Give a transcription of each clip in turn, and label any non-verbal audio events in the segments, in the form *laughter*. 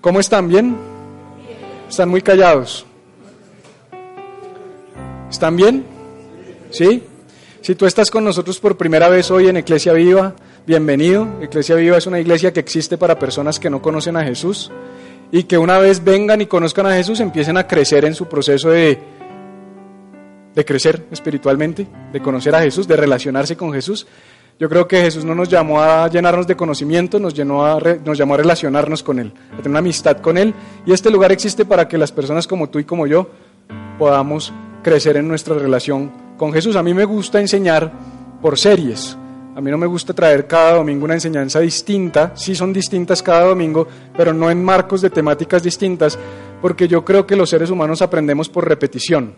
¿Cómo están? ¿Bien? ¿Están muy callados? ¿Están bien? ¿Sí? Si tú estás con nosotros por primera vez hoy en Iglesia Viva, bienvenido. Iglesia Viva es una iglesia que existe para personas que no conocen a Jesús y que una vez vengan y conozcan a Jesús empiecen a crecer en su proceso de, de crecer espiritualmente, de conocer a Jesús, de relacionarse con Jesús. Yo creo que Jesús no nos llamó a llenarnos de conocimiento, nos, llenó a nos llamó a relacionarnos con Él, a tener una amistad con Él. Y este lugar existe para que las personas como tú y como yo podamos crecer en nuestra relación con Jesús. A mí me gusta enseñar por series. A mí no me gusta traer cada domingo una enseñanza distinta. Sí son distintas cada domingo, pero no en marcos de temáticas distintas, porque yo creo que los seres humanos aprendemos por repetición.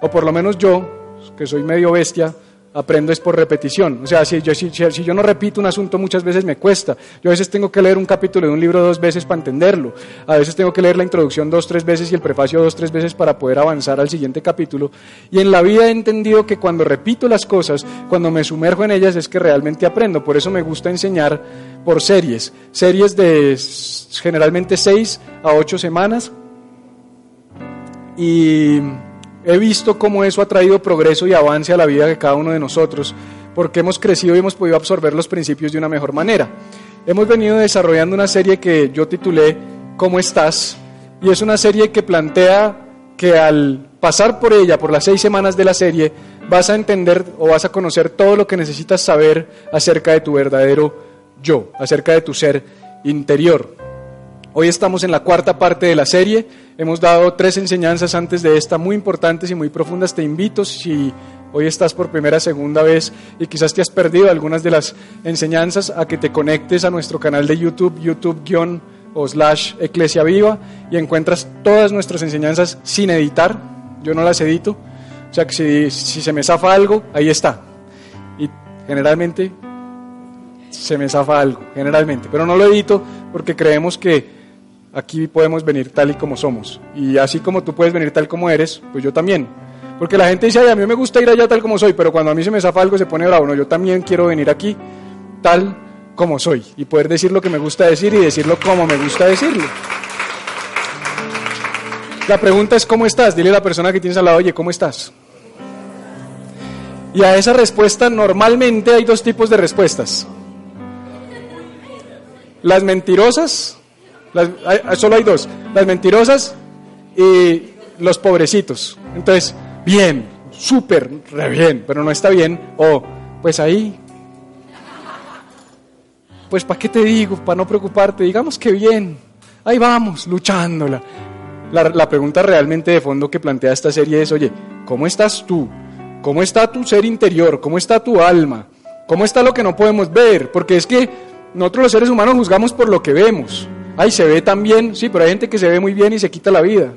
O por lo menos yo, que soy medio bestia, aprendo es por repetición. O sea, si yo, si, si yo no repito un asunto muchas veces me cuesta. Yo a veces tengo que leer un capítulo de un libro dos veces para entenderlo. A veces tengo que leer la introducción dos, tres veces y el prefacio dos, tres veces para poder avanzar al siguiente capítulo. Y en la vida he entendido que cuando repito las cosas, cuando me sumerjo en ellas, es que realmente aprendo. Por eso me gusta enseñar por series. Series de generalmente seis a ocho semanas. Y He visto cómo eso ha traído progreso y avance a la vida de cada uno de nosotros, porque hemos crecido y hemos podido absorber los principios de una mejor manera. Hemos venido desarrollando una serie que yo titulé ¿Cómo estás? Y es una serie que plantea que al pasar por ella, por las seis semanas de la serie, vas a entender o vas a conocer todo lo que necesitas saber acerca de tu verdadero yo, acerca de tu ser interior. Hoy estamos en la cuarta parte de la serie. Hemos dado tres enseñanzas antes de esta muy importantes y muy profundas. Te invito, si hoy estás por primera, segunda vez y quizás te has perdido algunas de las enseñanzas, a que te conectes a nuestro canal de YouTube, YouTube- o slash Eclesia Viva, y encuentras todas nuestras enseñanzas sin editar. Yo no las edito. O sea que si, si se me zafa algo, ahí está. Y generalmente se me zafa algo, generalmente. Pero no lo edito porque creemos que aquí podemos venir tal y como somos. Y así como tú puedes venir tal como eres, pues yo también. Porque la gente dice, a mí me gusta ir allá tal como soy, pero cuando a mí se me zafa algo se pone bravo. No, yo también quiero venir aquí tal como soy y poder decir lo que me gusta decir y decirlo como me gusta decirlo. La pregunta es, ¿cómo estás? Dile a la persona que tienes al lado, oye, ¿cómo estás? Y a esa respuesta normalmente hay dos tipos de respuestas. Las mentirosas solo hay dos, las mentirosas y los pobrecitos. Entonces, bien, súper, re bien, pero no está bien. O, pues ahí, pues ¿para qué te digo? Para no preocuparte, digamos que bien, ahí vamos, luchándola. La, la pregunta realmente de fondo que plantea esta serie es, oye, ¿cómo estás tú? ¿Cómo está tu ser interior? ¿Cómo está tu alma? ¿Cómo está lo que no podemos ver? Porque es que nosotros los seres humanos juzgamos por lo que vemos. Ay, se ve tan bien, sí, pero hay gente que se ve muy bien y se quita la vida.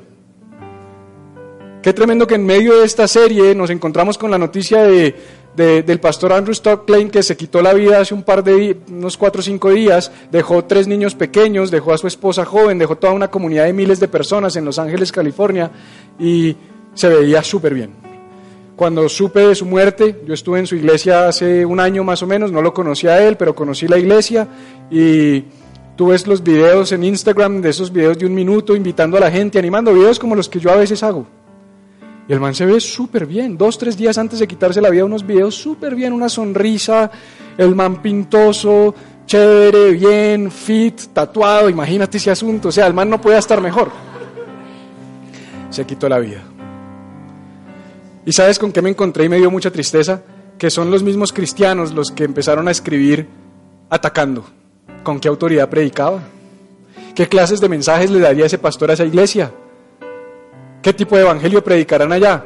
Qué tremendo que en medio de esta serie nos encontramos con la noticia de, del pastor Andrew Stocklane que se quitó la vida hace un par de unos cuatro o cinco días, dejó tres niños pequeños, dejó a su esposa joven, dejó toda una comunidad de miles de personas en Los Ángeles, California, y se veía súper bien. Cuando supe de su muerte, yo estuve en su iglesia hace un año más o menos, no lo conocía a él, pero conocí la iglesia y Tú ves los videos en Instagram de esos videos de un minuto invitando a la gente, animando videos como los que yo a veces hago. Y el man se ve súper bien. Dos, tres días antes de quitarse la vida, unos videos súper bien, una sonrisa, el man pintoso, chévere, bien, fit, tatuado. Imagínate ese asunto. O sea, el man no puede estar mejor. Se quitó la vida. ¿Y sabes con qué me encontré y me dio mucha tristeza? Que son los mismos cristianos los que empezaron a escribir atacando ¿Con qué autoridad predicaba? ¿Qué clases de mensajes le daría ese pastor a esa iglesia? ¿Qué tipo de evangelio predicarán allá?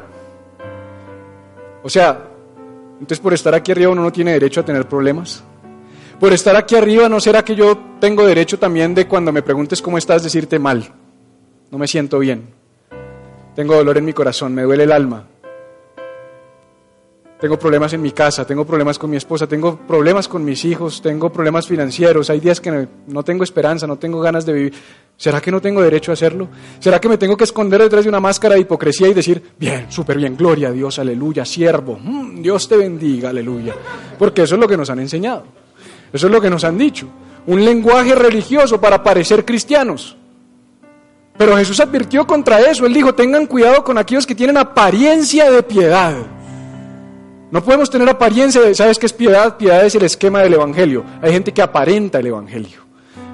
O sea, entonces por estar aquí arriba uno no tiene derecho a tener problemas. Por estar aquí arriba, ¿no será que yo tengo derecho también de cuando me preguntes cómo estás decirte mal? No me siento bien. Tengo dolor en mi corazón, me duele el alma. Tengo problemas en mi casa, tengo problemas con mi esposa, tengo problemas con mis hijos, tengo problemas financieros, hay días que no tengo esperanza, no tengo ganas de vivir. ¿Será que no tengo derecho a hacerlo? ¿Será que me tengo que esconder detrás de una máscara de hipocresía y decir, bien, súper bien, gloria a Dios, aleluya, siervo, mm, Dios te bendiga, aleluya? Porque eso es lo que nos han enseñado, eso es lo que nos han dicho. Un lenguaje religioso para parecer cristianos. Pero Jesús advirtió contra eso, él dijo, tengan cuidado con aquellos que tienen apariencia de piedad no podemos tener apariencia de, ¿sabes qué es piedad? Piedad es el esquema del Evangelio. Hay gente que aparenta el Evangelio,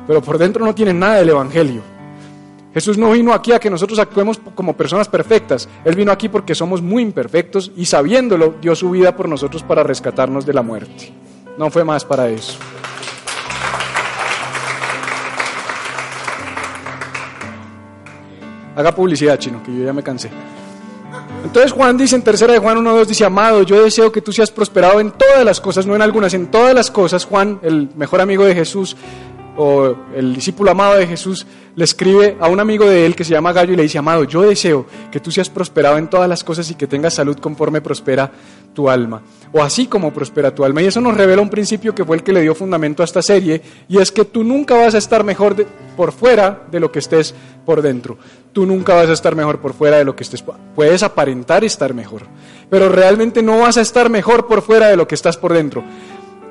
pero por dentro no tienen nada del Evangelio. Jesús no vino aquí a que nosotros actuemos como personas perfectas. Él vino aquí porque somos muy imperfectos y sabiéndolo dio su vida por nosotros para rescatarnos de la muerte. No fue más para eso. Haga publicidad, chino, que yo ya me cansé. Entonces Juan dice en tercera de Juan 1.2, dice, amado, yo deseo que tú seas prosperado en todas las cosas, no en algunas, en todas las cosas. Juan, el mejor amigo de Jesús, o el discípulo amado de Jesús, le escribe a un amigo de él que se llama Gallo y le dice, amado, yo deseo que tú seas prosperado en todas las cosas y que tengas salud conforme prospera tu alma, o así como prospera tu alma. Y eso nos revela un principio que fue el que le dio fundamento a esta serie, y es que tú nunca vas a estar mejor por fuera de lo que estés por dentro. Tú nunca vas a estar mejor por fuera de lo que estés. Puedes aparentar estar mejor, pero realmente no vas a estar mejor por fuera de lo que estás por dentro.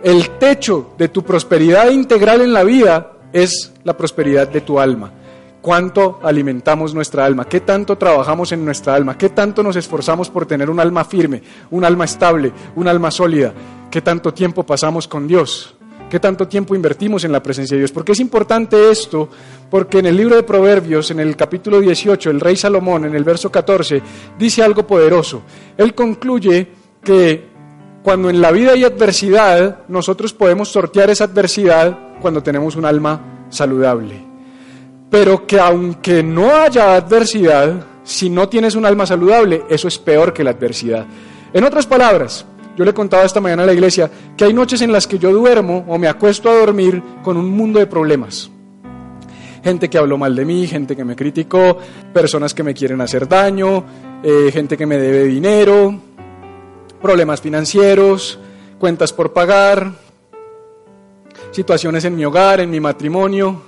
El techo de tu prosperidad integral en la vida es la prosperidad de tu alma cuánto alimentamos nuestra alma, qué tanto trabajamos en nuestra alma, qué tanto nos esforzamos por tener un alma firme, un alma estable, un alma sólida, qué tanto tiempo pasamos con Dios, qué tanto tiempo invertimos en la presencia de Dios. ¿Por qué es importante esto? Porque en el libro de Proverbios, en el capítulo 18, el rey Salomón, en el verso 14, dice algo poderoso. Él concluye que cuando en la vida hay adversidad, nosotros podemos sortear esa adversidad cuando tenemos un alma saludable pero que aunque no haya adversidad, si no tienes un alma saludable, eso es peor que la adversidad. En otras palabras, yo le contaba esta mañana a la iglesia que hay noches en las que yo duermo o me acuesto a dormir con un mundo de problemas. Gente que habló mal de mí, gente que me criticó, personas que me quieren hacer daño, eh, gente que me debe dinero, problemas financieros, cuentas por pagar, situaciones en mi hogar, en mi matrimonio,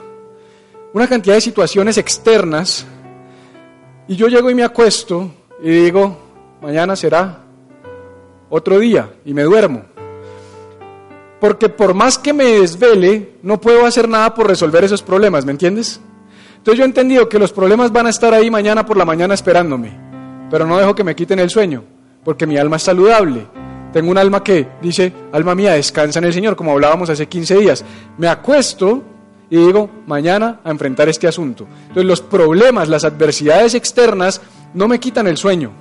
una cantidad de situaciones externas y yo llego y me acuesto y digo, mañana será otro día y me duermo. Porque por más que me desvele, no puedo hacer nada por resolver esos problemas, ¿me entiendes? Entonces yo he entendido que los problemas van a estar ahí mañana por la mañana esperándome, pero no dejo que me quiten el sueño, porque mi alma es saludable. Tengo un alma que dice, alma mía, descansa en el Señor, como hablábamos hace 15 días. Me acuesto y digo, mañana a enfrentar este asunto. Entonces los problemas, las adversidades externas no me quitan el sueño.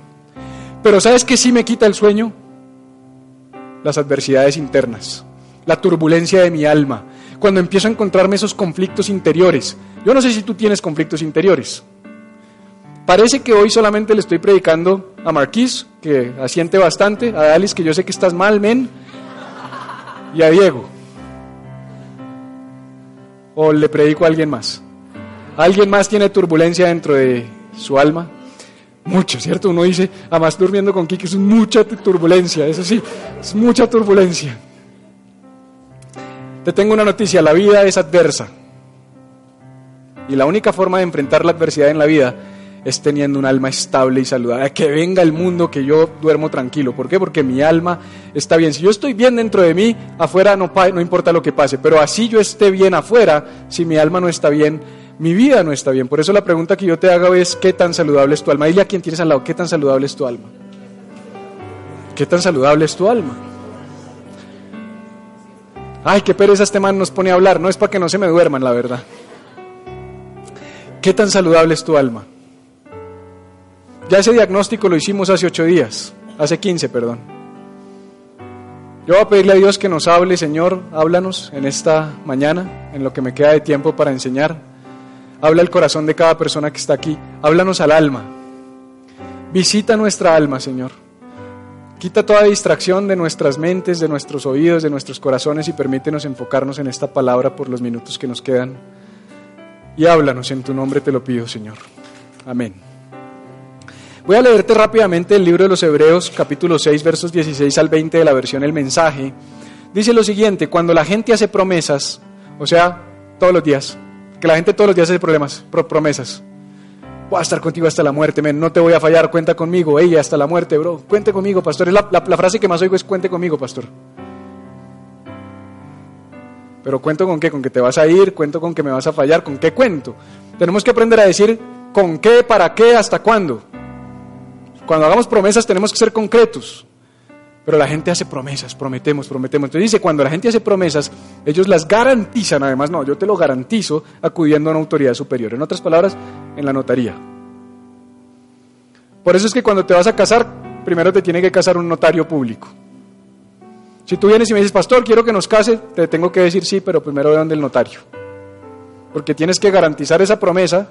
Pero ¿sabes qué sí me quita el sueño? Las adversidades internas, la turbulencia de mi alma, cuando empiezo a encontrarme esos conflictos interiores. Yo no sé si tú tienes conflictos interiores. Parece que hoy solamente le estoy predicando a Marquis, que asiente bastante, a Dalis, que yo sé que estás mal, men, y a Diego o le predico a alguien más? ¿Alguien más tiene turbulencia dentro de su alma? Mucho, ¿cierto? Uno dice, además durmiendo con Kiki es mucha turbulencia, eso sí, es mucha turbulencia. Te tengo una noticia, la vida es adversa. Y la única forma de enfrentar la adversidad en la vida es teniendo un alma estable y saludable. Que venga el mundo, que yo duermo tranquilo. ¿Por qué? Porque mi alma está bien. Si yo estoy bien dentro de mí, afuera no, no importa lo que pase. Pero así yo esté bien afuera, si mi alma no está bien, mi vida no está bien. Por eso la pregunta que yo te hago es, ¿qué tan saludable es tu alma? Dile a quien tienes al lado, ¿qué tan saludable es tu alma? ¿Qué tan saludable es tu alma? Ay, qué pereza este man nos pone a hablar. No es para que no se me duerman, la verdad. ¿Qué tan saludable es tu alma? Ya ese diagnóstico lo hicimos hace ocho días, hace quince, perdón. Yo voy a pedirle a Dios que nos hable, Señor, háblanos en esta mañana, en lo que me queda de tiempo para enseñar. Habla el corazón de cada persona que está aquí, háblanos al alma. Visita nuestra alma, Señor. Quita toda distracción de nuestras mentes, de nuestros oídos, de nuestros corazones y permítenos enfocarnos en esta palabra por los minutos que nos quedan. Y háblanos en tu nombre, te lo pido, Señor. Amén. Voy a leerte rápidamente el libro de los Hebreos, capítulo 6, versos 16 al 20 de la versión El Mensaje. Dice lo siguiente, cuando la gente hace promesas, o sea, todos los días, que la gente todos los días hace problemas, promesas voy a estar contigo hasta la muerte, no te voy a fallar, cuenta conmigo, ella hasta la muerte, bro, cuente conmigo, pastor. Es la, la, frase que más oigo es cuente conmigo, pastor. Pero cuento con qué, con que te vas a ir, cuento con que me vas a fallar, con qué cuento. Tenemos que aprender a decir con qué, para qué, hasta cuándo. Cuando hagamos promesas tenemos que ser concretos. Pero la gente hace promesas, prometemos, prometemos. Entonces dice, cuando la gente hace promesas, ellos las garantizan, además, no, yo te lo garantizo acudiendo a una autoridad superior. En otras palabras, en la notaría. Por eso es que cuando te vas a casar, primero te tiene que casar un notario público. Si tú vienes y me dices, pastor, quiero que nos case, te tengo que decir sí, pero primero ve donde el notario. Porque tienes que garantizar esa promesa,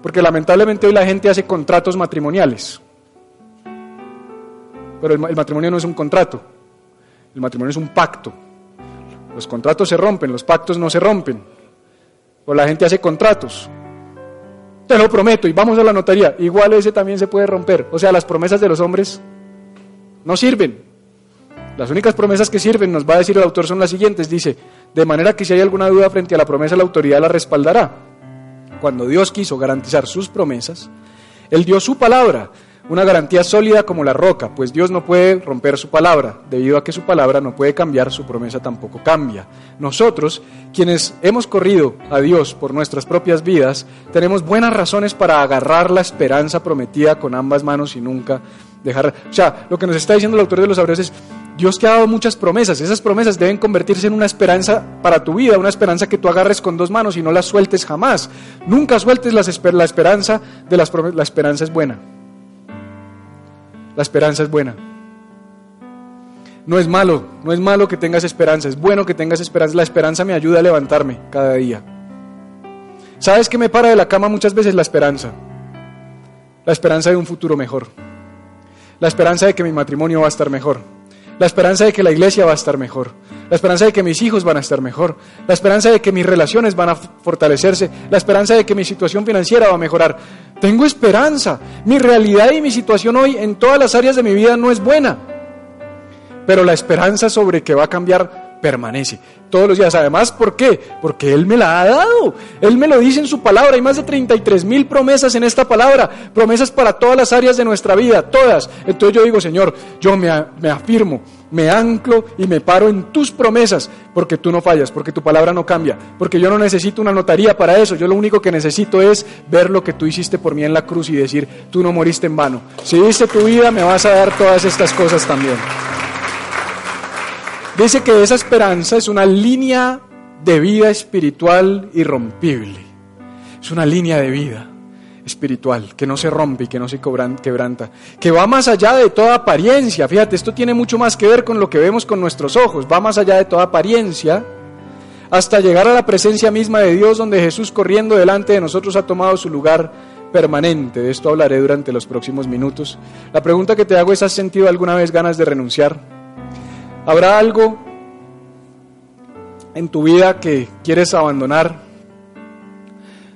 porque lamentablemente hoy la gente hace contratos matrimoniales. Pero el, matrimonio no es un contrato, el matrimonio es un pacto. Los contratos se rompen, los pactos no se rompen. O la gente hace contratos. Te lo prometo y vamos a la notaría. Igual ese también se puede romper. O sea, las promesas de los hombres no sirven. Las únicas promesas que sirven, nos va a decir el autor, son las siguientes. Dice, de manera que si hay alguna duda frente a la promesa, la autoridad la respaldará. Cuando Dios quiso garantizar sus promesas, Él dio su palabra una garantía sólida como la roca, pues Dios no puede romper su palabra, debido a que su palabra no puede cambiar, su promesa tampoco cambia. Nosotros, quienes hemos corrido a Dios por nuestras propias vidas, tenemos buenas razones para agarrar la esperanza prometida con ambas manos y nunca dejar... O sea, lo que nos está diciendo el autor de los Hebreos es, Dios te ha dado muchas promesas, esas promesas deben convertirse en una esperanza para tu vida, una esperanza que tú agarres con dos manos y no la sueltes jamás. Nunca sueltes la, esperanza de las la esperanza es buena. La esperanza es buena. No es malo, no es malo que tengas esperanza, es bueno que tengas esperanza. La esperanza me ayuda a levantarme cada día. ¿Sabes qué me para de la cama muchas veces? La esperanza. La esperanza de un futuro mejor. La esperanza de que mi matrimonio va a estar mejor. La esperanza de que la iglesia va a estar mejor. La esperanza de que mis hijos van a estar mejor. La esperanza de que mis relaciones van a fortalecerse. La esperanza de que mi situación financiera va a mejorar. Tengo esperanza. Mi realidad y mi situación hoy en todas las áreas de mi vida no es buena. Pero la esperanza sobre que va a cambiar permanece todos los días. Además, ¿por qué? Porque Él me la ha dado. Él me lo dice en su palabra. Hay más de 33 mil promesas en esta palabra. Promesas para todas las áreas de nuestra vida, todas. Entonces yo digo, Señor, yo me, me afirmo, me anclo y me paro en tus promesas, porque tú no fallas, porque tu palabra no cambia, porque yo no necesito una notaría para eso. Yo lo único que necesito es ver lo que tú hiciste por mí en la cruz y decir, tú no moriste en vano. Si diste tu vida, me vas a dar todas estas cosas también. Dice que esa esperanza es una línea de vida espiritual irrompible. Es una línea de vida espiritual que no se rompe y que no se quebranta, que va más allá de toda apariencia. Fíjate, esto tiene mucho más que ver con lo que vemos con nuestros ojos, va más allá de toda apariencia hasta llegar a la presencia misma de Dios donde Jesús corriendo delante de nosotros ha tomado su lugar permanente. De esto hablaré durante los próximos minutos. La pregunta que te hago es, ¿has sentido alguna vez ganas de renunciar? ¿Habrá algo en tu vida que quieres abandonar?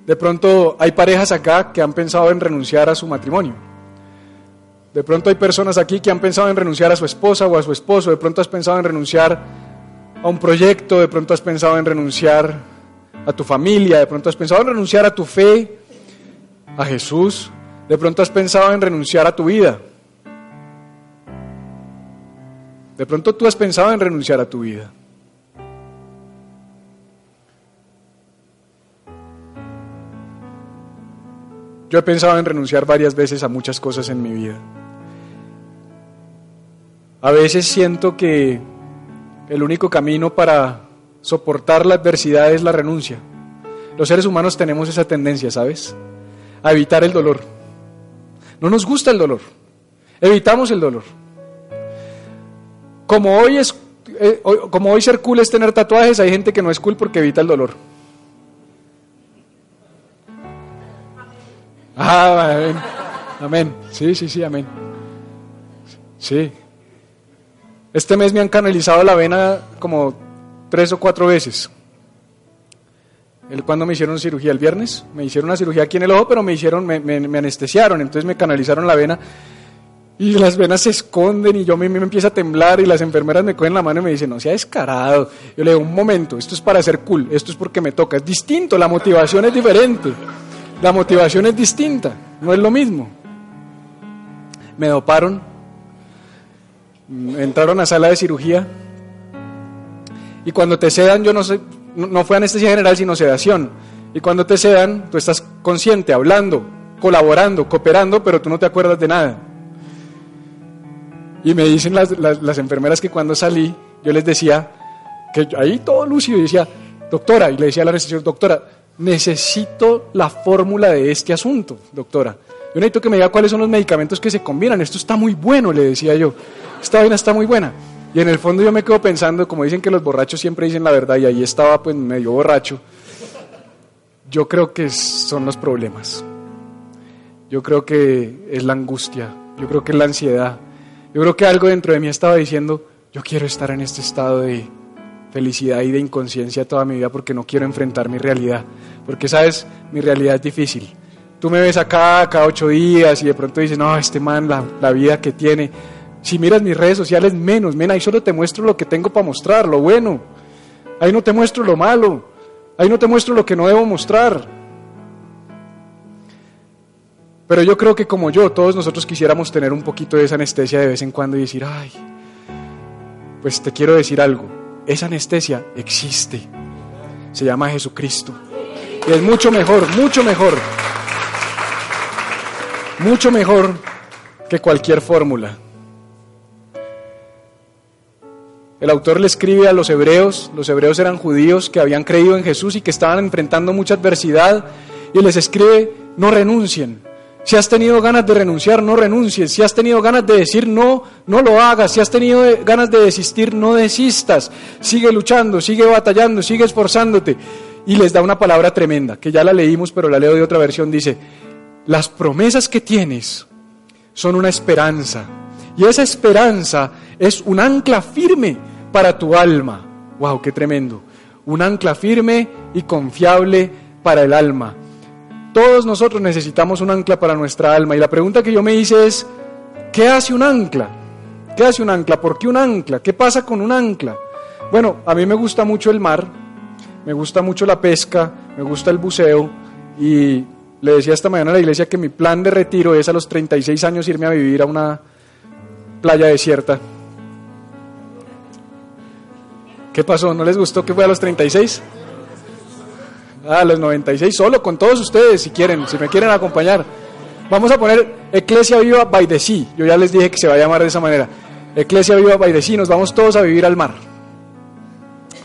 De pronto hay parejas acá que han pensado en renunciar a su matrimonio. De pronto hay personas aquí que han pensado en renunciar a su esposa o a su esposo. De pronto has pensado en renunciar a un proyecto. De pronto has pensado en renunciar a tu familia. De pronto has pensado en renunciar a tu fe, a Jesús. De pronto has pensado en renunciar a tu vida. De pronto tú has pensado en renunciar a tu vida. Yo he pensado en renunciar varias veces a muchas cosas en mi vida. A veces siento que el único camino para soportar la adversidad es la renuncia. Los seres humanos tenemos esa tendencia, ¿sabes? A evitar el dolor. No nos gusta el dolor. Evitamos el dolor. Como hoy, es, eh, como hoy ser cool es tener tatuajes, hay gente que no es cool porque evita el dolor. Ah, amén. Amén. Sí, sí, sí, amén. Sí. Este mes me han canalizado la vena como tres o cuatro veces. El, cuando me hicieron cirugía el viernes, me hicieron una cirugía aquí en el ojo, pero me hicieron, me, me, anestesiaron, entonces me canalizaron la vena y las venas se esconden y yo me, me empieza a temblar y las enfermeras me cogen la mano y me dicen, no sea descarado. Yo le digo, un momento, esto es para ser cool, esto es porque me toca, es distinto, la motivación es diferente, la motivación es distinta, no es lo mismo. Me doparon, entraron a sala de cirugía y cuando te sedan, yo no sé, no fue anestesia general, sino sedación. Y cuando te sedan, tú estás consciente, hablando, colaborando, cooperando, pero tú no te acuerdas de nada. Y me dicen las, las, enfermeras que cuando salí, yo les decía, que ahí todo lúcido, y decía, doctora, y le decía a la anestesióloga, doctora, necesito la fórmula de este asunto, doctora. Yo necesito que me diga cuáles son los medicamentos que se combinan. Esto está muy bueno, le decía yo. Esta vaina está muy buena. Y en el fondo yo me quedo pensando, como dicen que los borrachos siempre dicen la verdad, y ahí estaba pues medio borracho, yo creo que son los problemas. Yo creo que es la angustia, yo creo que es la ansiedad. Yo creo que algo dentro de mí estaba diciendo, yo quiero estar en este estado de felicidad y de inconsciencia toda mi vida porque no quiero enfrentar mi realidad. Porque, sabes, mi realidad es difícil. Tú me ves acá cada ocho días y de pronto dices, no, este man, la, la vida que tiene, si miras mis redes sociales, menos, men, ahí solo te muestro lo que tengo para mostrar, lo bueno. Ahí no te muestro lo malo. Ahí no te muestro lo que no debo mostrar. Pero yo creo que como yo, todos nosotros quisiéramos tener un poquito de esa anestesia de vez en cuando y decir, ay, pues te quiero decir algo, esa anestesia existe. Se llama Jesucristo. Y es mucho mejor, mucho mejor, mucho mejor que cualquier fórmula. El autor le escribe a los hebreos, los hebreos eran judíos que habían creído en Jesús y que estaban enfrentando mucha adversidad, y les escribe, no renuncien. Si has tenido ganas de renunciar, no renuncies. Si has tenido ganas de decir no, no lo hagas. Si has tenido ganas de desistir, no desistas. Sigue luchando, sigue batallando, sigue esforzándote. Y les da una palabra tremenda, que ya la leímos, pero la leo de otra versión. Dice, las promesas que tienes son una esperanza. Y esa esperanza es un ancla firme para tu alma. ¡Wow! ¡Qué tremendo! Un ancla firme y confiable para el alma. Todos nosotros necesitamos un ancla para nuestra alma. Y la pregunta que yo me hice es, ¿qué hace un ancla? ¿Qué hace un ancla? ¿Por qué un ancla? ¿Qué pasa con un ancla? Bueno, a mí me gusta mucho el mar, me gusta mucho la pesca, me gusta el buceo y le decía esta mañana a la iglesia que mi plan de retiro es a los 36 años irme a vivir a una playa desierta ¿Qué pasó? ¿No les gustó que fue a los 36? A los 96, solo con todos ustedes, si quieren, si me quieren acompañar. Vamos a poner Eclesia Viva by the. Yo ya les dije que se va a llamar de esa manera. Eclesia Viva by the. Nos vamos todos a vivir al mar.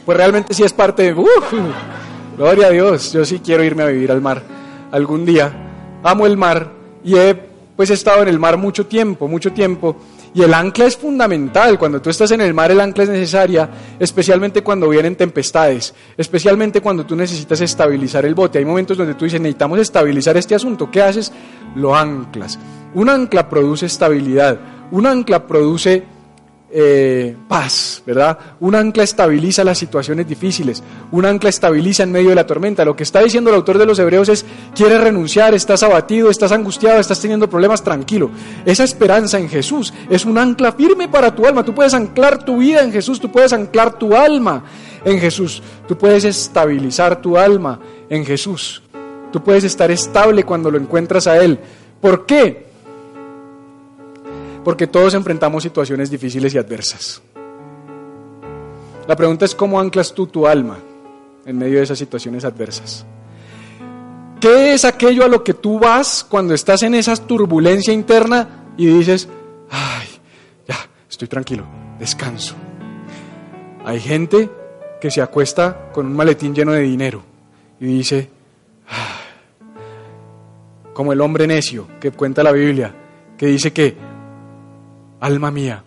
Pues realmente sí es parte de... gloria a Dios. Yo sí quiero irme a vivir al mar algún día. Amo el mar y he pues he estado en el mar mucho tiempo, mucho tiempo. Y el ancla es fundamental. Cuando tú estás en el mar, el ancla es necesaria, especialmente cuando vienen tempestades, especialmente cuando tú necesitas estabilizar el bote. Hay momentos donde tú dices, necesitamos estabilizar este asunto. ¿Qué haces? Lo anclas. Un ancla produce estabilidad. Un ancla produce eh, paz, ¿verdad? Un ancla estabiliza las situaciones difíciles, un ancla estabiliza en medio de la tormenta. Lo que está diciendo el autor de los Hebreos es, quieres renunciar, estás abatido, estás angustiado, estás teniendo problemas, tranquilo. Esa esperanza en Jesús es un ancla firme para tu alma. Tú puedes anclar tu vida en Jesús, tú puedes anclar tu alma en Jesús, tú puedes estabilizar tu alma en Jesús. Tú puedes estar estable cuando lo encuentras a Él. ¿Por qué? Porque todos enfrentamos situaciones difíciles y adversas. La pregunta es cómo anclas tú tu alma en medio de esas situaciones adversas. ¿Qué es aquello a lo que tú vas cuando estás en esa turbulencia interna y dices, ay, ya, estoy tranquilo, descanso? Hay gente que se acuesta con un maletín lleno de dinero y dice, como el hombre necio que cuenta la Biblia, que dice que Alma mía,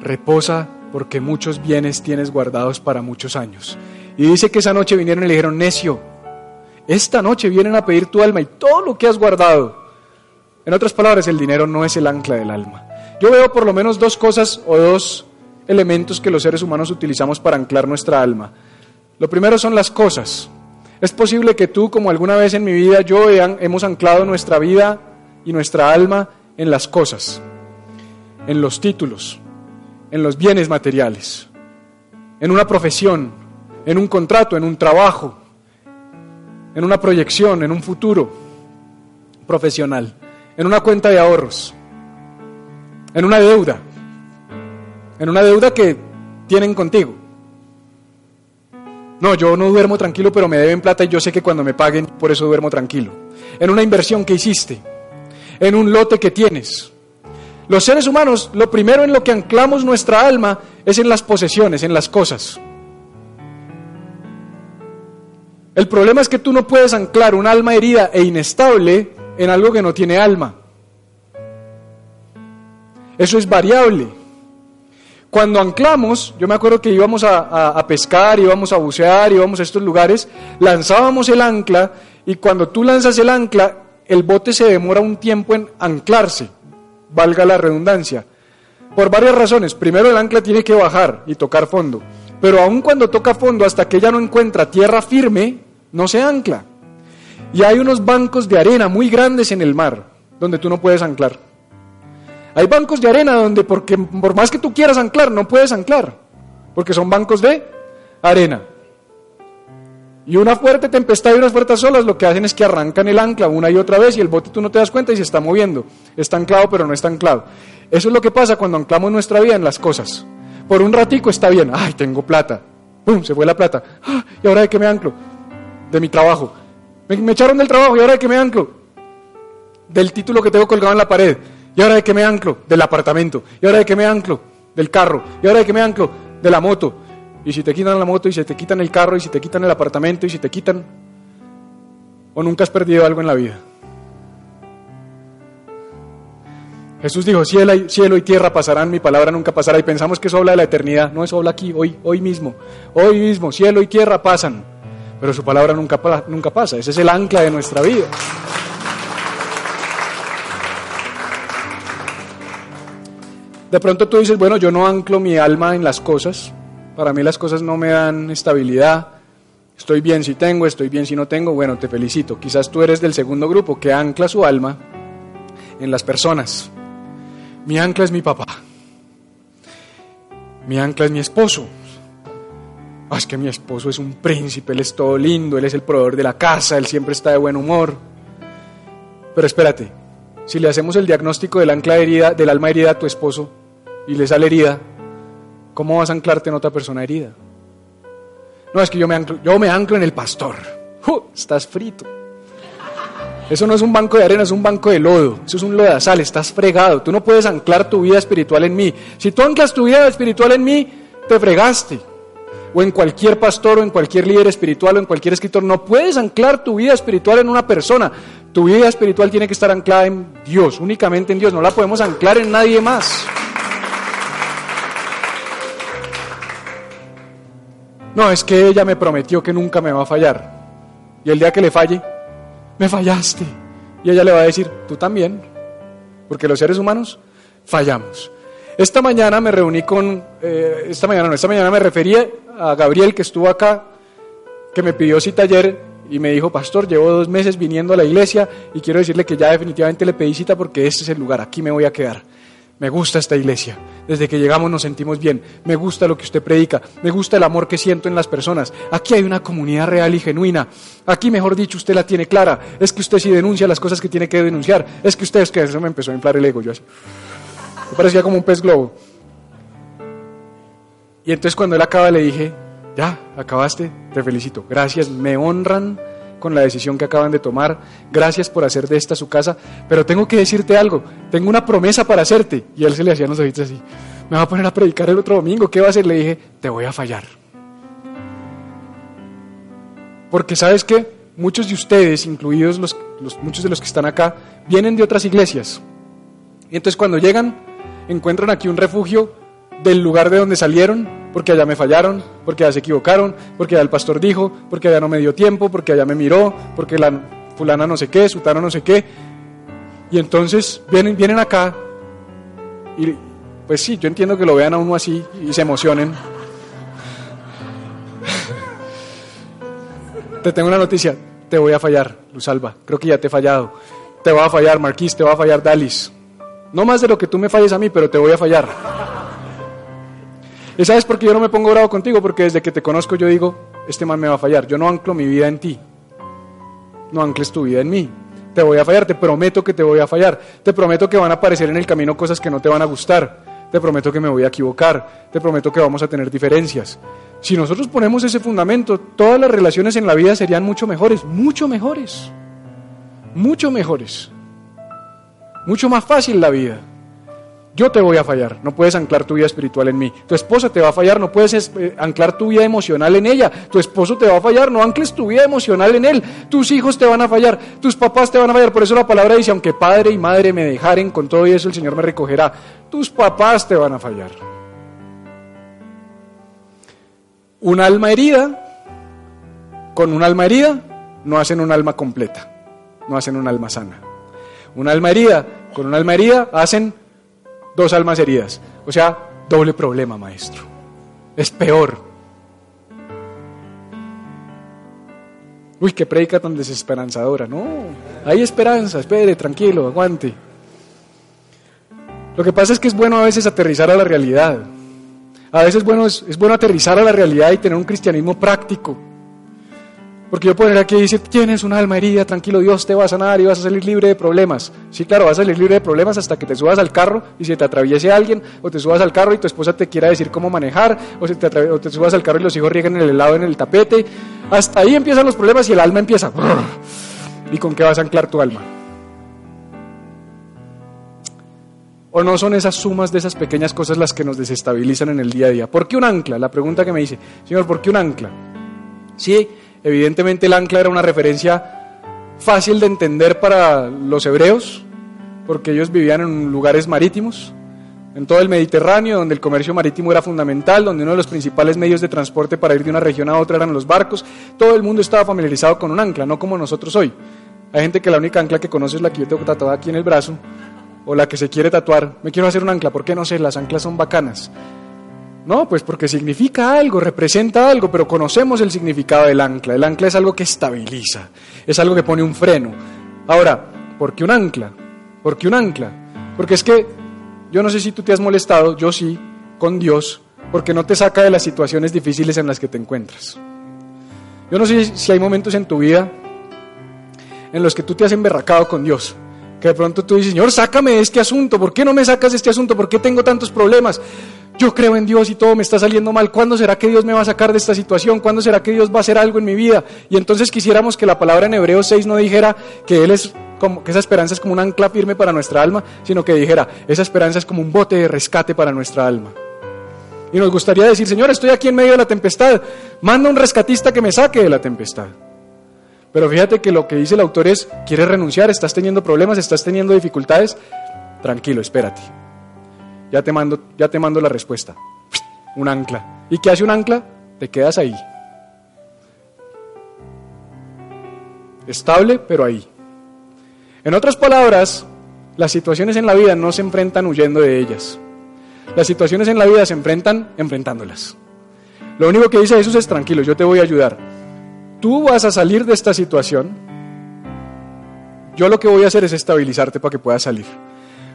reposa porque muchos bienes tienes guardados para muchos años. Y dice que esa noche vinieron y le dijeron, necio, esta noche vienen a pedir tu alma y todo lo que has guardado. En otras palabras, el dinero no es el ancla del alma. Yo veo por lo menos dos cosas o dos elementos que los seres humanos utilizamos para anclar nuestra alma. Lo primero son las cosas. Es posible que tú, como alguna vez en mi vida, yo hemos anclado nuestra vida y nuestra alma en las cosas, en los títulos, en los bienes materiales, en una profesión, en un contrato, en un trabajo, en una proyección, en un futuro profesional, en una cuenta de ahorros, en una deuda, en una deuda que tienen contigo. No, yo no duermo tranquilo, pero me deben plata y yo sé que cuando me paguen, por eso duermo tranquilo. En una inversión que hiciste, en un lote que tienes. Los seres humanos, lo primero en lo que anclamos nuestra alma es en las posesiones, en las cosas. El problema es que tú no puedes anclar un alma herida e inestable en algo que no tiene alma. Eso es variable. Cuando anclamos, yo me acuerdo que íbamos a, pescar, íbamos a bucear, íbamos a estos lugares, lanzábamos el ancla y cuando tú lanzas el ancla, el bote se demora un tiempo en anclarse, valga la redundancia, por varias razones. Primero, el ancla tiene que bajar y tocar fondo, pero aun cuando toca fondo, hasta que ella no encuentra tierra firme, no se ancla. Y hay unos bancos de arena muy grandes en el mar, donde tú no puedes anclar. Hay bancos de arena donde porque por más que tú quieras anclar, no puedes anclar, porque son bancos de arena. Y una fuerte tempestad y unas fuertes olas lo que hacen es que arrancan el ancla una y otra vez y el bote tú no te das cuenta y se está moviendo. Está anclado pero no está anclado. Eso es lo que pasa cuando anclamos nuestra vida en las cosas. Por un ratico está bien, ay, tengo plata. ¡Pum! Se fue la plata. ¡Ah! ¿Y ahora de qué me anclo? De mi trabajo. Me, me echaron del trabajo y ahora de qué me anclo? Del título que tengo colgado en la pared. ¿Y ahora de qué me anclo? Del apartamento. ¿Y ahora de qué me anclo? Del carro. ¿Y ahora de qué me anclo? De la moto. Y si te quitan la moto, y si te quitan el carro, y si te quitan el apartamento, y si te quitan... ¿O nunca has perdido algo en la vida? Jesús dijo, cielo y, tierra pasarán, mi palabra nunca pasará. Y pensamos que eso habla de la eternidad. No, eso habla aquí, hoy, hoy mismo. Hoy mismo, cielo y tierra pasan. Pero su palabra nunca, nunca pasa. Ese es el ancla de nuestra vida. De pronto tú dices, bueno, yo no anclo mi alma en las cosas, para mí las cosas no me dan estabilidad, estoy bien si tengo, estoy bien si no tengo, bueno, te felicito. Quizás tú eres del segundo grupo que ancla su alma en las personas. Mi ancla es mi papá, mi ancla es mi esposo. Ah, es que mi esposo es un príncipe, él es todo lindo, él es el proveedor de la casa, él siempre está de buen humor. Pero espérate, si le hacemos el diagnóstico del ancla herida, del alma herida a tu esposo, y le sale herida, ¿cómo vas a anclarte en otra persona herida? No, es que yo me anclo, yo me anclo en el pastor. Estás frito. Eso no es un banco de arena, es un banco de lodo. Eso es un lodazal, estás fregado. Tú no puedes anclar tu vida espiritual en mí. Si tú anclas tu vida espiritual en mí, te fregaste. O en cualquier pastor, o en cualquier líder espiritual, o en cualquier escritor. No puedes anclar tu vida espiritual en una persona. Tu vida espiritual tiene que estar anclada en Dios, únicamente en Dios. No la podemos anclar en nadie más. No, es que ella me prometió que nunca me va a fallar. Y el día que le falle, me fallaste. Y ella le va a decir, tú también. Porque los seres humanos fallamos. Esta mañana me reuní con, eh, esta mañana no, esta mañana me refería a Gabriel que estuvo acá, que me pidió cita ayer y me dijo, pastor, llevo dos meses viniendo a la iglesia y quiero decirle que ya definitivamente le pedí cita porque este es el lugar, aquí me voy a quedar. Me gusta esta iglesia. Desde que llegamos nos sentimos bien. Me gusta lo que usted predica. Me gusta el amor que siento en las personas. Aquí hay una comunidad real y genuina. Aquí, mejor dicho, usted la tiene clara. Es que usted sí denuncia las cosas que tiene que denunciar. Es que usted es que eso me empezó a inflar el ego. Yo así. Me parecía como un pez globo. Y entonces cuando él acaba le dije, ya, acabaste, te felicito. Gracias, me honran con la decisión que acaban de tomar. Gracias por hacer de esta su casa. Pero tengo que decirte algo. Tengo una promesa para hacerte. Y él se le hacía los ojitos así. Me va a poner a predicar el otro domingo. ¿Qué va a hacer? Le dije, te voy a fallar. Porque sabes que muchos de ustedes, incluidos los, muchos de los que están acá, vienen de otras iglesias. Y entonces cuando llegan, encuentran aquí un refugio del lugar de donde salieron, porque allá me fallaron, porque allá se equivocaron, porque allá el pastor dijo, porque allá no me dio tiempo, porque allá me miró, porque la fulana no sé qué, sutano no sé qué. Y entonces vienen, vienen acá y, pues sí, yo entiendo que lo vean a uno así y se emocionen. *laughs* te tengo una noticia, te voy a fallar, Luzalba, creo que ya te he fallado. Te voy a fallar, Marquís, te va a fallar, Dalis. No más de lo que tú me falles a mí, pero te voy a fallar. ¿Y sabes por qué yo no me pongo bravo contigo? Porque desde que te conozco yo digo, este man me va a fallar. Yo no anclo mi vida en ti. No ancles tu vida en mí. Te voy a fallar, te prometo que te voy a fallar. Te prometo que van a aparecer en el camino cosas que no te van a gustar. Te prometo que me voy a equivocar. Te prometo que vamos a tener diferencias. Si nosotros ponemos ese fundamento, todas las relaciones en la vida serían mucho mejores, mucho mejores. Mucho mejores. Mucho más fácil la vida. Yo te voy a fallar, no puedes anclar tu vida espiritual en mí. Tu esposa te va a fallar, no puedes eh, anclar tu vida emocional en ella. Tu esposo te va a fallar, no ancles tu vida emocional en él. Tus hijos te van a fallar, tus papás te van a fallar. Por eso la palabra dice, aunque padre y madre me dejaren, con todo eso el Señor me recogerá. Tus papás te van a fallar. Un alma herida, con un alma herida, no hacen un alma completa, no hacen un alma sana. Un alma herida, con un alma herida, hacen dos almas heridas. O sea, doble problema, maestro. Es peor. Uy, qué predica tan desesperanzadora. No, hay esperanza, espere, tranquilo, aguante. Lo que pasa es que es bueno a veces aterrizar a la realidad. A veces bueno, es, es bueno aterrizar a la realidad y tener un cristianismo práctico. Porque yo poner aquí y decir, tienes un alma herida, tranquilo, Dios te va a sanar y vas a salir libre de problemas. Sí, claro, vas a salir libre de problemas hasta que te subas al carro y se te atraviese alguien, o te subas al carro y tu esposa te quiera decir cómo manejar, o, te, o te subas al carro y los hijos rieguen el helado en el tapete. Hasta ahí empiezan los problemas y el alma empieza. ¿Y con qué vas a anclar tu alma? ¿O no son esas sumas de esas pequeñas cosas las que nos desestabilizan en el día a día? ¿Por qué un ancla? La pregunta que me dice, Señor, ¿por qué un ancla? Sí, Evidentemente el ancla era una referencia fácil de entender para los hebreos, porque ellos vivían en lugares marítimos, en todo el Mediterráneo, donde el comercio marítimo era fundamental, donde uno de los principales medios de transporte para ir de una región a otra eran los barcos. Todo el mundo estaba familiarizado con un ancla, no como nosotros hoy. Hay gente que la única ancla que conoce es la que yo tengo tatuada aquí en el brazo, o la que se quiere tatuar. Me quiero hacer un ancla, ¿por qué no sé? Las anclas son bacanas. No, pues porque significa algo, representa algo, pero conocemos el significado del ancla. El ancla es algo que estabiliza, es algo que pone un freno. Ahora, ¿por qué un ancla? ¿Por qué un ancla? Porque es que yo no sé si tú te has molestado, yo sí, con Dios, porque no te saca de las situaciones difíciles en las que te encuentras. Yo no sé si hay momentos en tu vida en los que tú te has emberracado con Dios, que de pronto tú dices, Señor, sácame de este asunto, ¿por qué no me sacas de este asunto? ¿Por qué tengo tantos problemas? Yo creo en Dios y todo me está saliendo mal, ¿cuándo será que Dios me va a sacar de esta situación? ¿Cuándo será que Dios va a hacer algo en mi vida? Y entonces quisiéramos que la palabra en Hebreos 6 no dijera que Él es como, que esa esperanza es como un ancla firme para nuestra alma, sino que dijera, esa esperanza es como un bote de rescate para nuestra alma. Y nos gustaría decir, Señor, estoy aquí en medio de la tempestad, manda un rescatista que me saque de la tempestad. Pero fíjate que lo que dice el autor es, ¿quieres renunciar? ¿Estás teniendo problemas? ¿Estás teniendo dificultades? Tranquilo, espérate ya te mando, ya te mando la respuesta. Un ancla. ¿Y qué hace un ancla? Te quedas ahí. Estable, pero ahí. En otras palabras, las situaciones en la vida no se enfrentan huyendo de ellas. Las situaciones en la vida se enfrentan enfrentándolas. Lo único que dice Jesús es tranquilo, yo te voy a ayudar. Tú vas a salir de esta situación. Yo lo que voy a hacer es estabilizarte para que puedas salir.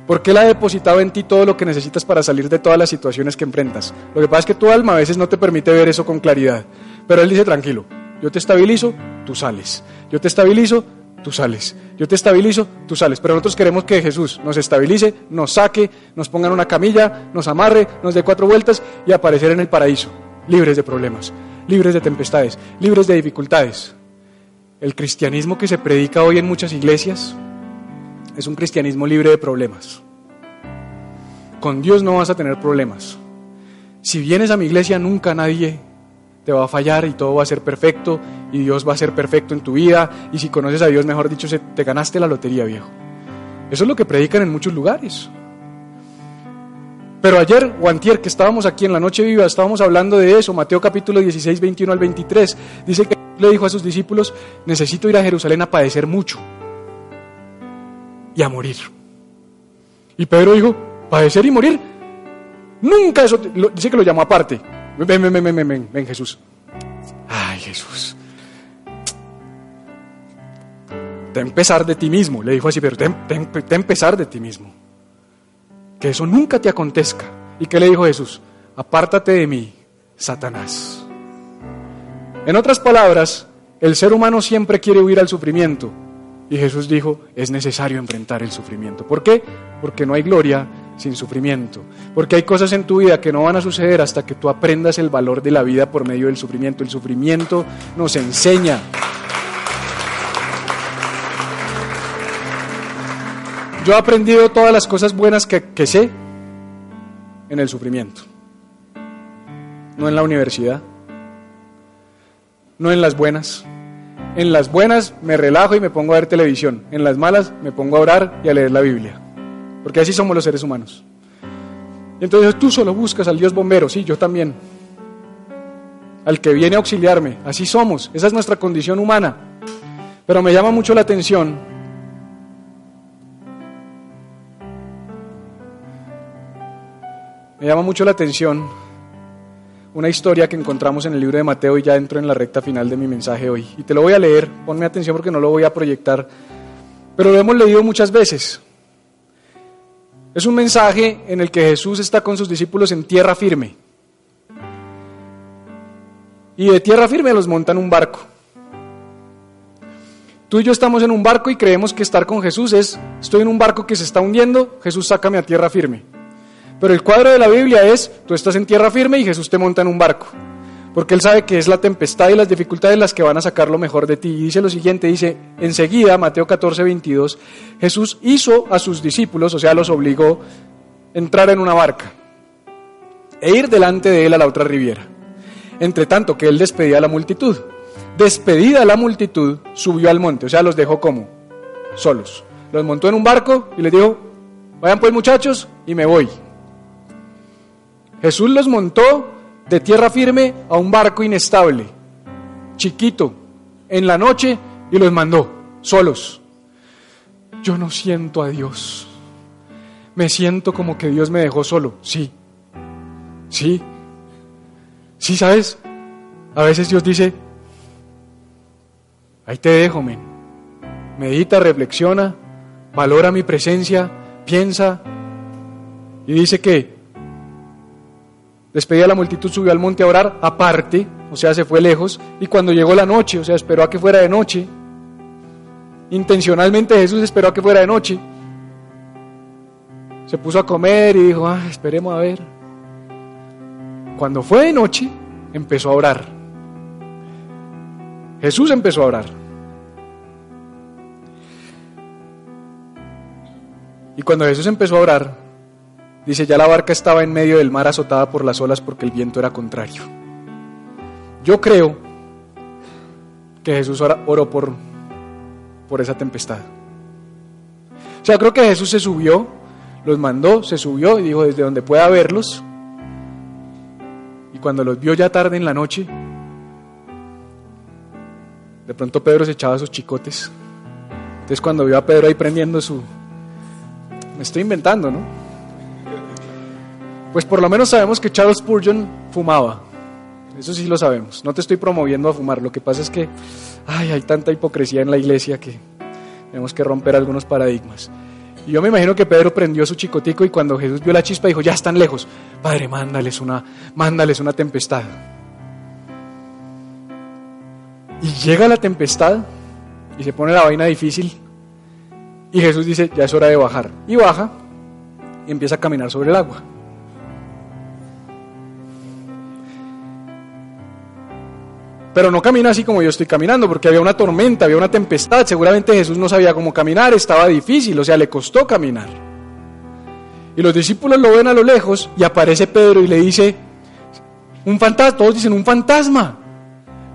Porque Él ha depositado en ti todo lo que necesitas para salir de todas las situaciones que enfrentas. Lo que pasa es que tu alma a veces no te permite ver eso con claridad. Pero Él dice, tranquilo, yo te estabilizo, tú sales. Yo te estabilizo, tú sales. Yo te estabilizo, tú sales. Pero nosotros queremos que Jesús nos estabilice, nos saque, nos ponga en una camilla, nos amarre, nos dé cuatro vueltas y aparecer en el paraíso, libres de problemas, libres de tempestades, libres de dificultades. El cristianismo que se predica hoy en muchas iglesias es un cristianismo libre de problemas. Con Dios no vas a tener problemas. Si vienes a mi iglesia, nunca nadie te va a fallar y todo va a ser perfecto y Dios va a ser perfecto en tu vida. Y si conoces a Dios, mejor dicho, te ganaste la lotería, viejo. Eso es lo que predican en muchos lugares. Pero ayer o antier que estábamos aquí en la noche viva, estábamos hablando de eso, Mateo capítulo 16, 21 al 23, dice que le dijo a sus discípulos, necesito ir a Jerusalén a padecer mucho y a morir. Y Pedro dijo, padecer y morir. Nunca eso, dice que lo llamó aparte. Ven, ven, ven, ven, ven, ven, Jesús. Ay, Jesús. Ten pesar de ti mismo, le dijo así, pero ten, ten pesar de ti mismo. Que eso nunca te acontezca. ¿Y qué le dijo Jesús? Apártate de mí, Satanás. En otras palabras, el ser humano siempre quiere huir al sufrimiento. Y Jesús dijo, es necesario enfrentar el sufrimiento. ¿Por qué? Porque no hay gloria sin sufrimiento. Porque hay cosas en tu vida que no van a suceder hasta que tú aprendas el valor de la vida por medio del sufrimiento. El sufrimiento nos enseña. Yo he aprendido todas las cosas buenas que, que sé en el sufrimiento. No en la universidad. No en las buenas. En las buenas me relajo y me pongo a ver televisión. En las malas me pongo a orar y a leer la Biblia. Porque así somos los seres humanos. Entonces tú solo buscas al Dios bombero, sí, yo también. Al que viene a auxiliarme. Así somos. Esa es nuestra condición humana. Pero me llama mucho la atención me llama mucho la atención una historia que encontramos en el libro de Mateo y ya entro en la recta final de mi mensaje hoy. Y te lo voy a leer, ponme atención porque no lo voy a proyectar, pero lo hemos leído muchas veces. Es un mensaje en el que Jesús está con sus discípulos en tierra firme. Y de tierra firme los montan un barco. Tú y yo estamos en un barco y creemos que estar con Jesús es, estoy en un barco que se está hundiendo, Jesús sácame a tierra firme. Pero el cuadro de la Biblia es, tú estás en tierra firme y Jesús te monta en un barco. Porque Él sabe que es la tempestad y las dificultades las que van a sacar lo mejor de ti. Y dice lo siguiente, dice, enseguida, Mateo 14, 22, Jesús hizo a sus discípulos, o sea, los obligó a entrar en una barca e ir delante de Él a la otra riviera. Entre tanto que Él despedía a la multitud. Despedida la multitud, subió al monte, o sea, los dejó como solos. Los montó en un barco y les dijo, vayan pues muchachos y me voy. Jesús los montó de tierra firme a un barco inestable, chiquito, en la noche y los mandó solos. Yo no siento a Dios. Me siento como que Dios me dejó solo. Sí. Sí. Sí, ¿sabes? A veces Dios dice, ahí te dejo, men. Medita, reflexiona, valora mi presencia, piensa y dice que Despedida la multitud, subió al monte a orar aparte, o sea, se fue lejos, y cuando llegó la noche, o sea, esperó a que fuera de noche, intencionalmente Jesús esperó a que fuera de noche, se puso a comer y dijo, ah, esperemos a ver. Cuando fue de noche, empezó a orar. Jesús empezó a orar. Y cuando Jesús empezó a orar, Dice, ya la barca estaba en medio del mar azotada por las olas porque el viento era contrario. Yo creo que Jesús oró por, por esa tempestad. O sea, creo que Jesús se subió, los mandó, se subió y dijo, desde donde pueda verlos. Y cuando los vio ya tarde en la noche, de pronto Pedro se echaba sus chicotes. Entonces cuando vio a Pedro ahí prendiendo su... Me estoy inventando, ¿no? Pues por lo menos sabemos que Charles Spurgeon fumaba. Eso sí lo sabemos. No te estoy promoviendo a fumar. Lo que pasa es que ay, hay tanta hipocresía en la iglesia que tenemos que romper algunos paradigmas. Y yo me imagino que Pedro prendió su chicotico y cuando Jesús vio la chispa dijo, ya están lejos. Padre, mándales una, mándales una tempestad. Y llega la tempestad y se pone la vaina difícil. Y Jesús dice, ya es hora de bajar. Y baja y empieza a caminar sobre el agua. Pero no camina así como yo estoy caminando, porque había una tormenta, había una tempestad. Seguramente Jesús no sabía cómo caminar, estaba difícil, o sea, le costó caminar. Y los discípulos lo ven a lo lejos y aparece Pedro y le dice, un fantasma, todos dicen un fantasma.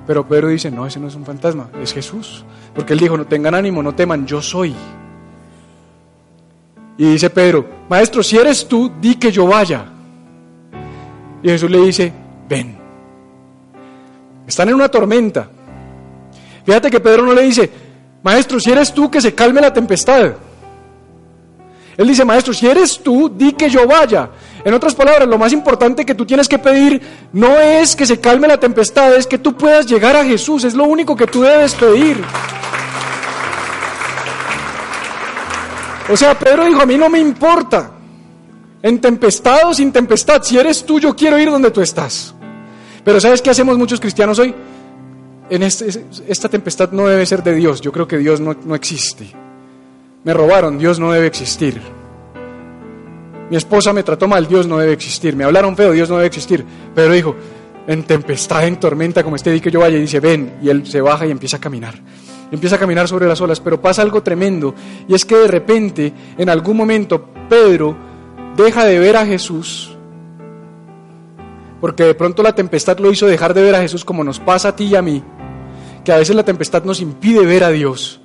Pero Pedro dice, no, ese no es un fantasma, es Jesús. Porque él dijo, no tengan ánimo, no teman, yo soy. Y dice Pedro, maestro, si eres tú, di que yo vaya. Y Jesús le dice, ven. Están en una tormenta. Fíjate que Pedro no le dice, maestro, si eres tú, que se calme la tempestad. Él dice, maestro, si eres tú, di que yo vaya. En otras palabras, lo más importante que tú tienes que pedir no es que se calme la tempestad, es que tú puedas llegar a Jesús. Es lo único que tú debes pedir. O sea, Pedro dijo, a mí no me importa. En tempestad o sin tempestad, si eres tú, yo quiero ir donde tú estás. Pero ¿sabes qué hacemos muchos cristianos hoy? En este, esta tempestad no debe ser de Dios. Yo creo que Dios no, no existe. Me robaron, Dios no debe existir. Mi esposa me trató mal, Dios no debe existir. Me hablaron feo, Dios no debe existir. Pero dijo, en tempestad, en tormenta, como este día que yo vaya, y dice, ven, y él se baja y empieza a caminar. empieza a caminar sobre las olas, pero pasa algo tremendo, y es que de repente, en algún momento, Pedro deja de ver a Jesús, porque de pronto la tempestad lo hizo dejar de ver a Jesús como nos pasa a ti y a mí, que a veces la tempestad nos impide ver a Dios,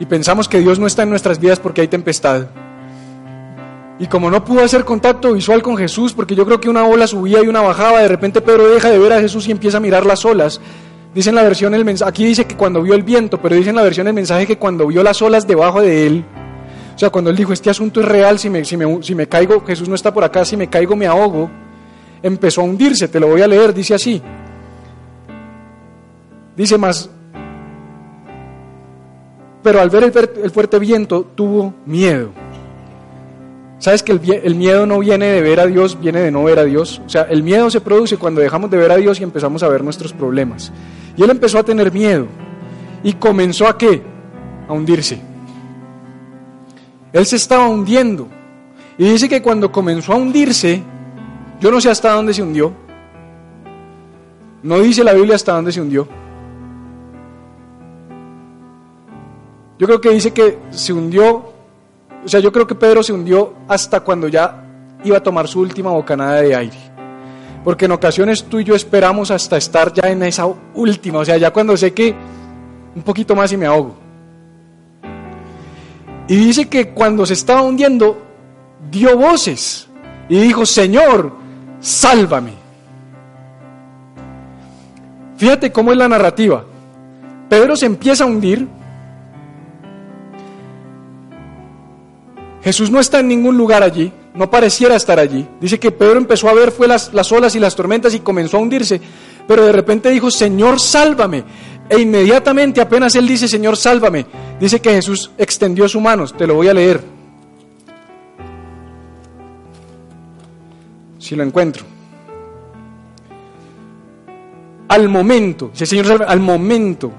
y pensamos que Dios no está en nuestras vidas porque hay tempestad. Y como no pudo hacer contacto visual con Jesús, porque yo creo que una ola subía y una bajaba, de repente Pedro deja de ver a Jesús y empieza a mirar las olas. Dice en la versión el mensaje, aquí dice que cuando vio el viento, pero dice en la versión el mensaje que cuando vio las olas debajo de él, o sea, cuando él dijo, este asunto es real, si me, si me caigo, Jesús no está por acá, si me caigo me ahogo, empezó a hundirse, te lo voy a leer, dice así. Dice más, pero al ver el, el fuerte viento tuvo miedo. ¿Sabes que el, miedo no viene de ver a Dios, viene de no ver a Dios? O sea, el miedo se produce cuando dejamos de ver a Dios y empezamos a ver nuestros problemas. Y él empezó a tener miedo. ¿Y comenzó a qué? A hundirse. Él se estaba hundiendo. Y dice que cuando comenzó a hundirse, yo no sé hasta dónde se hundió. No dice la Biblia hasta dónde se hundió. Yo creo que dice que se hundió o sea, yo creo que Pedro se hundió hasta cuando ya iba a tomar su última bocanada de aire. Porque en ocasiones tú y yo esperamos hasta estar ya en esa última, o sea, ya cuando sé que un poquito más y me ahogo. Y dice que cuando se estaba hundiendo, dio voces y dijo, Señor, sálvame. Fíjate cómo es la narrativa. Pedro se empieza a hundir, Jesús no está en ningún lugar allí, no pareciera estar allí. Dice que Pedro empezó a ver fue las, las olas y las tormentas y comenzó a hundirse, pero de repente dijo, Señor, sálvame. E inmediatamente apenas él dice, Señor, sálvame, dice que Jesús extendió su mano, te lo voy a leer. Si lo encuentro. Al momento, dice Señor, salve, al momento,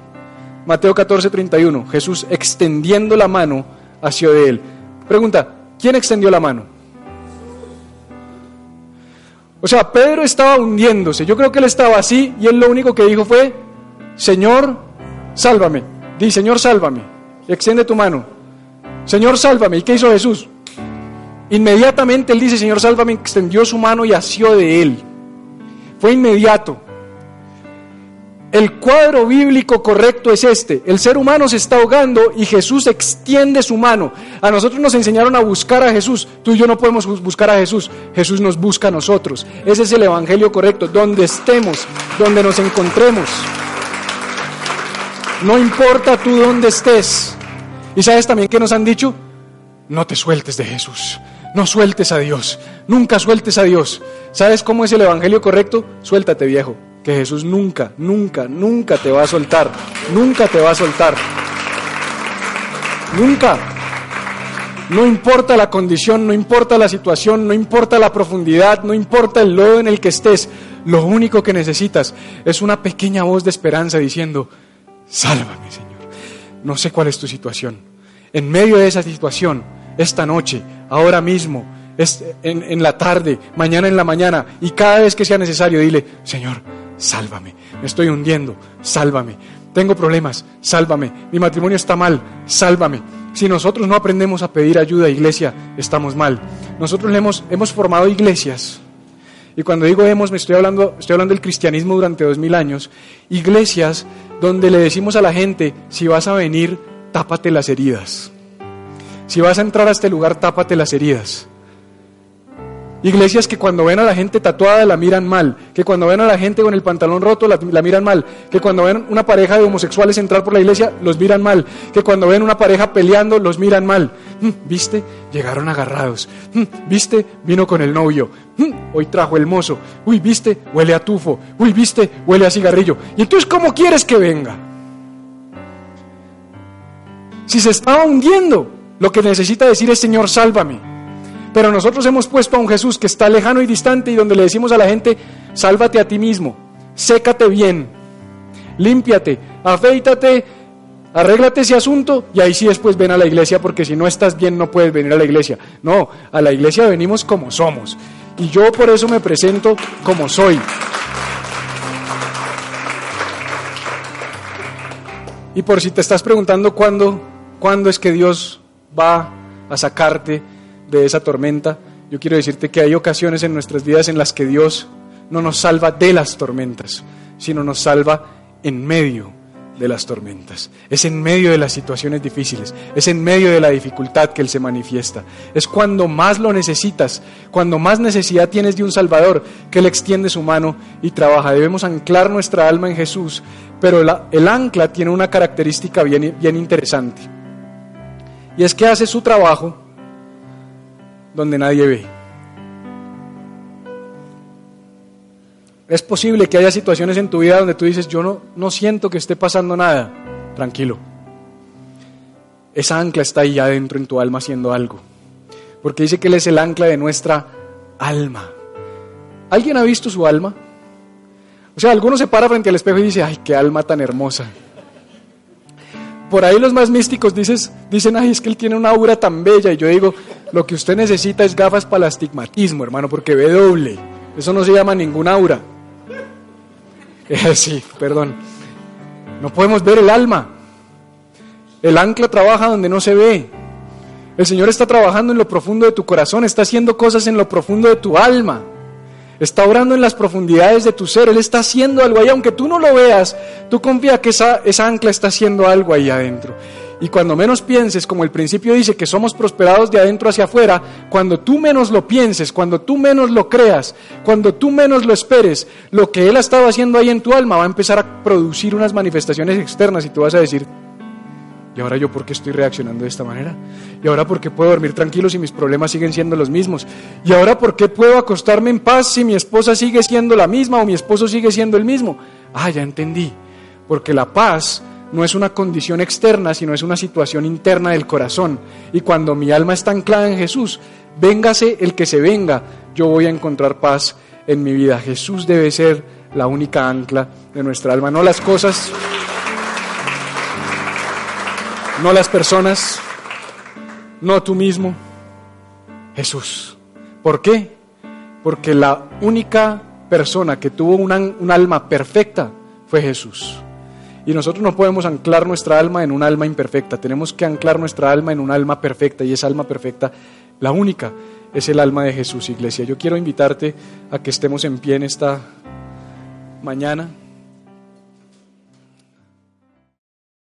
Mateo 14, 31, Jesús extendiendo la mano hacia él. Pregunta, ¿quién extendió la mano? O sea, Pedro estaba hundiéndose. Yo creo que él estaba así y él lo único que dijo fue, Señor, sálvame. Di, Señor, sálvame. Extiende tu mano. Señor, sálvame. ¿Y qué hizo Jesús? Inmediatamente él dice, Señor, sálvame, extendió su mano y asió de él. Fue inmediato. El cuadro bíblico correcto es este. El ser humano se está ahogando y Jesús extiende su mano. A nosotros nos enseñaron a buscar a Jesús. Tú y yo no podemos buscar a Jesús. Jesús nos busca a nosotros. Ese es el evangelio correcto. Donde estemos, donde nos encontremos. No importa tú dónde estés. ¿Y sabes también qué nos han dicho? No te sueltes de Jesús. No sueltes a Dios. Nunca sueltes a Dios. ¿Sabes cómo es el evangelio correcto? Suéltate, viejo que Jesús nunca, nunca, nunca te va a soltar, nunca te va a soltar. Nunca. No importa la condición, no importa la situación, no importa la profundidad, no importa el lodo en el que estés, lo único que necesitas es una pequeña voz de esperanza diciendo, sálvame Señor. No sé cuál es tu situación. En medio de esa situación, esta noche, ahora mismo, en, en la tarde, mañana en la mañana, y cada vez que sea necesario, dile, Señor, sálvame. Me estoy hundiendo, sálvame. Tengo problemas, sálvame. Mi matrimonio está mal, sálvame. Si nosotros no aprendemos a pedir ayuda a iglesia, estamos mal. Nosotros hemos, hemos formado iglesias. Y cuando digo hemos, me estoy hablando, estoy hablando del cristianismo durante dos mil años. Iglesias donde le decimos a la gente, si vas a venir, tápate las heridas. Si vas a entrar a este lugar, tápate las heridas. Iglesias que cuando ven a la gente tatuada la miran mal, que cuando ven a la gente con el pantalón roto la, miran mal, que cuando ven una pareja de homosexuales entrar por la iglesia los miran mal, que cuando ven una pareja peleando los miran mal. Mm, ¿Viste? Llegaron agarrados. Mm, ¿Viste? Vino con el novio. Mm, hoy trajo el mozo. Uy, ¿viste? Huele a tufo. Uy, ¿viste? Huele a cigarrillo. ¿Y entonces cómo quieres que venga? Si se estaba hundiendo, lo que necesita decir es Señor, sálvame. Pero nosotros hemos puesto a un Jesús que está lejano y distante y donde le decimos a la gente, sálvate a ti mismo, sécate bien, límpiate, afeítate, arréglate ese asunto y ahí sí después ven a la iglesia porque si no estás bien no puedes venir a la iglesia. No, a la iglesia venimos como somos y yo por eso me presento como soy. Y por si te estás preguntando cuándo, cuándo es que Dios va a sacarte de esa tormenta, yo quiero decirte que hay ocasiones en nuestras vidas en las que Dios no nos salva de las tormentas, sino nos salva en medio de las tormentas. Es en medio de las situaciones difíciles, es en medio de la dificultad que Él se manifiesta. Es cuando más lo necesitas, cuando más necesidad tienes de un Salvador, que Él extiende su mano y trabaja. Debemos anclar nuestra alma en Jesús, pero el ancla tiene una característica bien, bien interesante. Y es que hace su trabajo donde nadie ve. Es posible que haya situaciones en tu vida donde tú dices, yo no, no siento que esté pasando nada. Tranquilo. Esa ancla está ahí adentro en tu alma haciendo algo. Porque dice que Él es el ancla de nuestra alma. ¿Alguien ha visto su alma? O sea, alguno se para frente al espejo y dice, ay, qué alma tan hermosa. Por ahí los más místicos dices, dicen, ay, es que él tiene una aura tan bella. Y yo digo, lo que usted necesita es gafas para el astigmatismo, hermano, porque ve doble. Eso no se llama ningún aura. *laughs* Eh, sí, perdón. No podemos ver el alma. El ancla trabaja donde no se ve. El Señor está trabajando en lo profundo de tu corazón, está haciendo cosas en lo profundo de tu alma está orando en las profundidades de tu ser, Él está haciendo algo ahí, aunque tú no lo veas, tú confía que esa, esa ancla está haciendo algo ahí adentro. Y cuando menos pienses, como el principio dice, que somos prosperados de adentro hacia afuera, cuando tú menos lo pienses, cuando tú menos lo creas, cuando tú menos lo esperes, lo que Él ha estado haciendo ahí en tu alma va a empezar a producir unas manifestaciones externas y tú vas a decir, ¿Y ahora yo por qué estoy reaccionando de esta manera? ¿Y ahora por qué puedo dormir tranquilo si mis problemas siguen siendo los mismos? ¿Y ahora por qué puedo acostarme en paz si mi esposa sigue siendo la misma o mi esposo sigue siendo el mismo? Ah, ya entendí. Porque la paz no es una condición externa, sino es una situación interna del corazón. Y cuando mi alma está anclada en Jesús, véngase el que se venga, yo voy a encontrar paz en mi vida. Jesús debe ser la única ancla de nuestra alma, no las cosas no las personas, no tú mismo, Jesús. ¿Por qué? Porque la única persona que tuvo un alma perfecta fue Jesús. Y nosotros no podemos anclar nuestra alma en un alma imperfecta, tenemos que anclar nuestra alma en un alma perfecta y esa alma perfecta, la única, es el alma de Jesús, iglesia. Yo quiero invitarte a que estemos en pie en esta mañana.